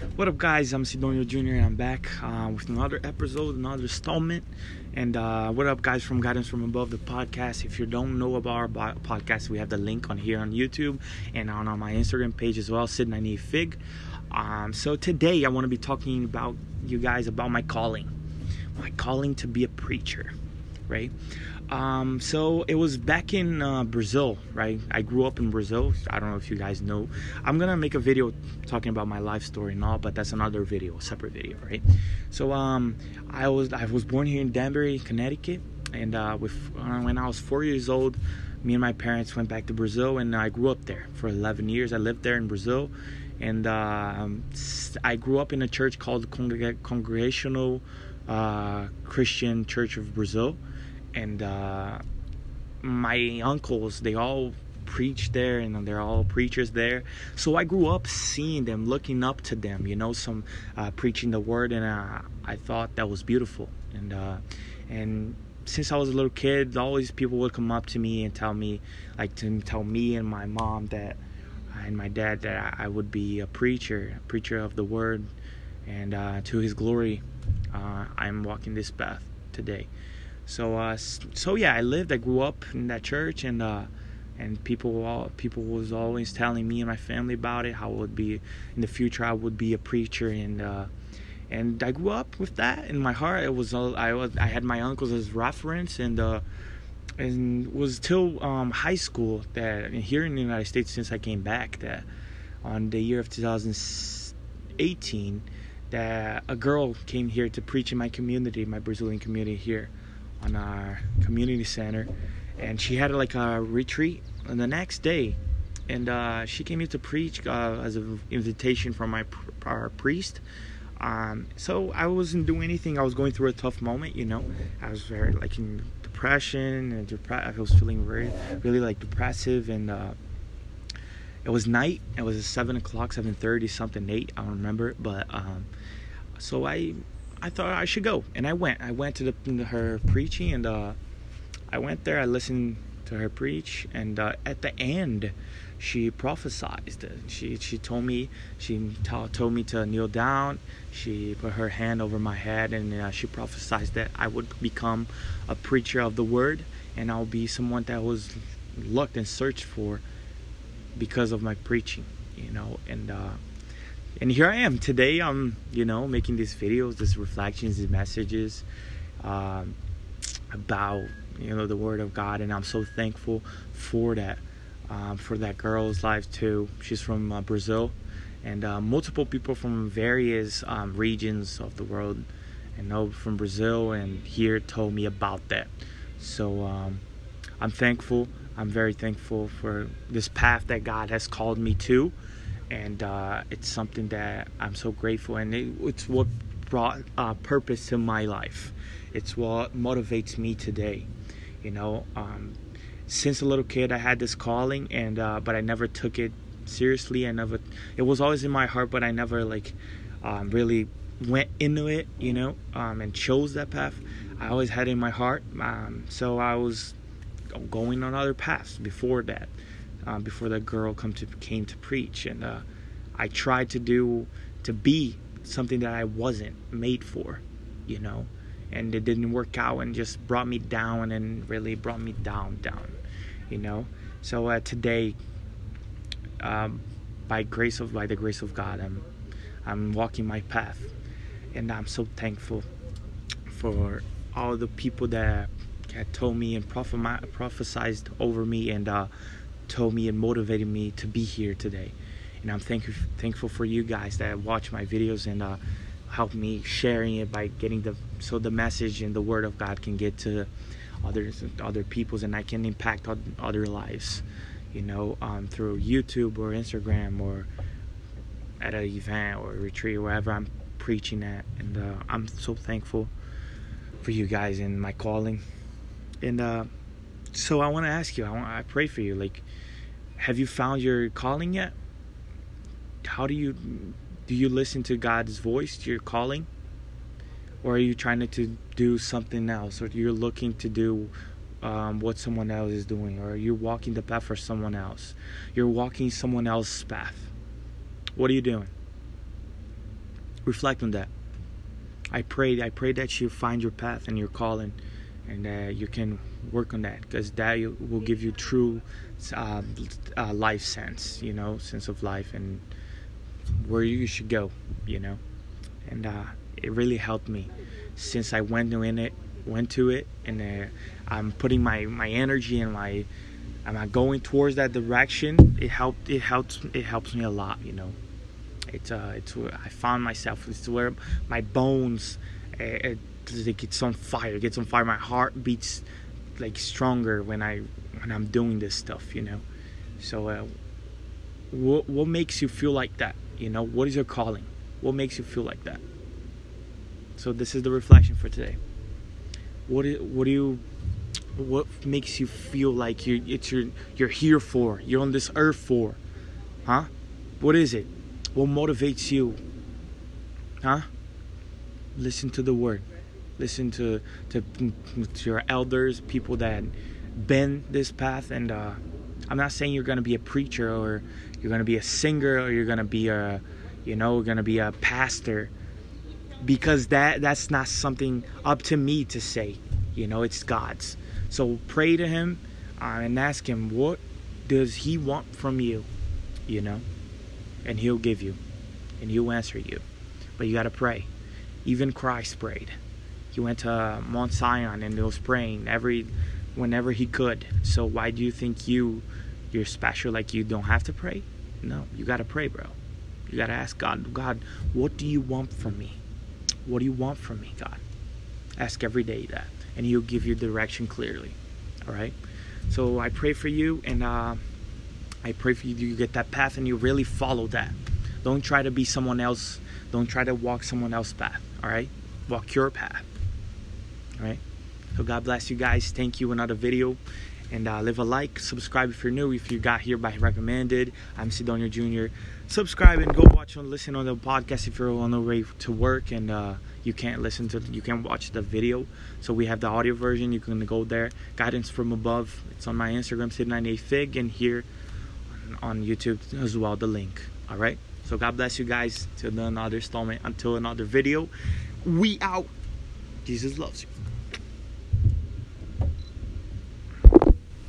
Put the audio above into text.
What up, guys? I'm Sidonio Jr. and I'm back uh, with another episode, another installment. And uh, what up, guys, from Guidance from Above, the podcast. If you don't know about our podcast, we have the link on here on YouTube and on, on my Instagram page as well, Sid98 Fig. Um, so today I want to be talking about you guys about my calling, my calling to be a preacher, right? Um, so it was back in uh, Brazil, right? I grew up in Brazil. I don't know if you guys know. I'm gonna make a video talking about my life story and all, but that's another video, a separate video, right? So um, I was I was born here in Danbury, Connecticut, and uh, with uh, when I was four years old, me and my parents went back to Brazil, and I grew up there for 11 years. I lived there in Brazil, and uh, I grew up in a church called Congreg- Congregational uh, Christian Church of Brazil and uh, my uncles they all preach there and they're all preachers there. So i grew up seeing them looking up to them you know some uh, preaching the word and uh, i thought that was beautiful. And uh, and since i was a little kid always people would come up to me and tell me like to tell me and my mom that and my dad that i would be a preacher a preacher of the word. And uh, to his glory uh, i'm walking this path today so uh, so yeah, I lived, I grew up in that church, and uh, and people all people was always telling me and my family about it, how it would be in the future. I would be a preacher, and uh, and I grew up with that in my heart. It was I was I had my uncles as reference, and uh, and was till um, high school that here in the United States since I came back that on the year of 2018 that a girl came here to preach in my community, my Brazilian community here on our community center, and she had like a retreat. And the next day, and uh, she came here to preach uh, as an invitation from my our priest. Um, so I wasn't doing anything. I was going through a tough moment, you know. I was very like in depression and depre- I was feeling very, really like depressive. And uh, it was night. It was seven o'clock, seven thirty, something eight. I don't remember. But um, so I I thought I should go, and I went. I went to the, her preaching, and uh, I went there. I listened to her preach, and uh, at the end, she prophesied. She she told me she t- told me to kneel down. She put her hand over my head, and uh, she prophesied that I would become a preacher of the word, and I'll be someone that was looked and searched for because of my preaching. You know, and uh, and here I am today. I'm you know making these videos, these reflections, these messages um, about you know the Word of God, and I'm so thankful for that, um, for that girl's life too. She's from uh, Brazil, and uh, multiple people from various um, regions of the world, and know from Brazil and here told me about that. So um, I'm thankful. I'm very thankful for this path that God has called me to and uh, it's something that I'm so grateful, and it, it's what brought uh, purpose to my life. It's what motivates me today. You know, um, since a little kid, I had this calling, and uh, but I never took it seriously. I never. It was always in my heart, but I never like um, really went into it. You know, um, and chose that path. I always had it in my heart. Um, so I was going on other paths before that uh, before that girl come to came to preach, and uh, I tried to do to be something that I wasn't made for, you know, and it didn't work out, and just brought me down, and really brought me down, down, you know. So uh, today, um, by grace of by the grace of God, I'm I'm walking my path, and I'm so thankful for all the people that had told me and prophesied over me. And uh, told me and motivated me to be here today. And I'm thank- thankful for you guys that watch my videos and uh, help me sharing it by getting the so the message and the word of God can get to others other people's and I can impact other lives, you know, um, through YouTube or Instagram or at an event or retreat wherever I'm preaching at. And uh, I'm so thankful for you guys and my calling. And uh, so I want to ask you, I, want, I pray for you, like have you found your calling yet? How do you do you listen to God's voice, to your calling? Or are you trying to do something else? Or you're looking to do um, what someone else is doing? Or you're walking the path for someone else? You're walking someone else's path. What are you doing? reflect on that. I pray, I pray that you find your path and your calling, and uh, you can work on that because that will give you true uh, uh, life sense, you know, sense of life and where you should go, you know, and uh, it really helped me since I went in it, went to it, and uh, I'm putting my my energy and my am going towards that direction? It helped. It helps. It helps me a lot. You know, it's uh, it's where I found myself. It's where my bones, uh, it, it gets on fire. It gets on fire. My heart beats like stronger when I when I'm doing this stuff. You know, so uh, what what makes you feel like that? You know, what is your calling? What makes you feel like that? So this is the reflection for today. What is, what do you what makes you feel like you it's your you're here for you're on this earth for huh what is it what motivates you huh listen to the word listen to to, to your elders people that been this path and uh, i'm not saying you're gonna be a preacher or you're gonna be a singer or you're gonna be a you know gonna be a pastor because that that's not something up to me to say you know it's god's so pray to Him uh, and ask Him, what does He want from you? You know? And He'll give you, and He'll answer you. But you got to pray. Even Christ prayed. He went to Mount Zion and he was praying every whenever he could. So why do you think you you're special like you don't have to pray? No, you got to pray, bro. You got to ask God, God, what do you want from me? What do you want from me, God? Ask every day that and he'll give you direction clearly all right so i pray for you and uh, i pray for you you get that path and you really follow that don't try to be someone else don't try to walk someone else's path all right walk your path right so god bless you guys. Thank you. Another video. And uh, leave a like. Subscribe if you're new. If you got here by recommended. I'm sidonio jr subscribe and go watch and listen on the podcast if you're on the way to work and uh, you can't listen to you can't watch the video. So we have the audio version. You can go there. Guidance from above. It's on my instagram sid98fig and here on youtube as well the link. All right so god bless you guys. Till another installment. Until another video. We out jesus loves you